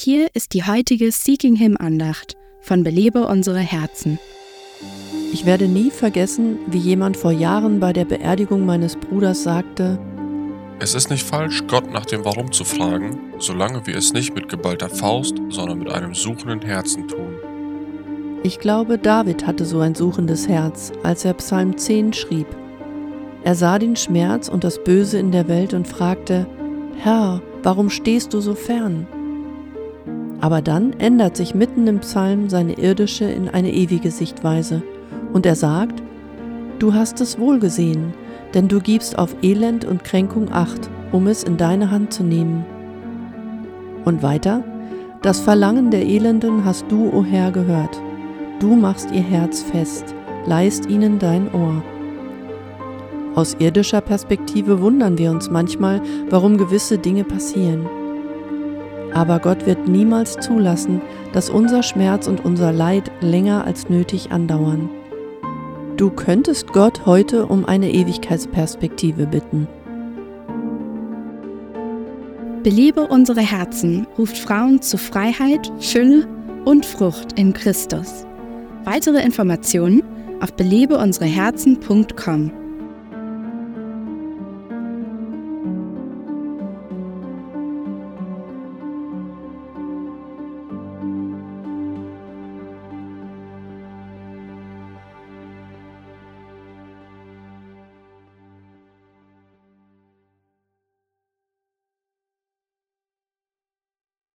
Hier ist die heutige Seeking Him Andacht von Belebe unsere Herzen. Ich werde nie vergessen, wie jemand vor Jahren bei der Beerdigung meines Bruders sagte, Es ist nicht falsch, Gott nach dem Warum zu fragen, solange wir es nicht mit geballter Faust, sondern mit einem suchenden Herzen tun. ich glaube, David hatte so ein suchendes Herz, als er Psalm 10 schrieb. Er sah den Schmerz und das Böse in der Welt und fragte, Herr, warum stehst du so fern? Aber dann ändert sich mitten im Psalm seine irdische in eine ewige Sichtweise und er sagt, Du hast es wohl gesehen, denn du gibst auf Elend und Kränkung acht, um es in deine Hand zu nehmen. Und weiter, das Verlangen der Elenden hast du, o Herr, gehört. Du machst ihr Herz fest, leist ihnen dein Ohr. Aus irdischer Perspektive wundern wir uns manchmal, warum gewisse Dinge passieren. Aber Gott wird niemals zulassen, dass unser Schmerz und unser Leid länger als nötig andauern. Du könntest Gott heute um eine Ewigkeitsperspektive bitten. Belebe unsere Herzen ruft Frauen zu Freiheit, Fülle und Frucht in Christus. Weitere Informationen auf belebeunsereherzen.com.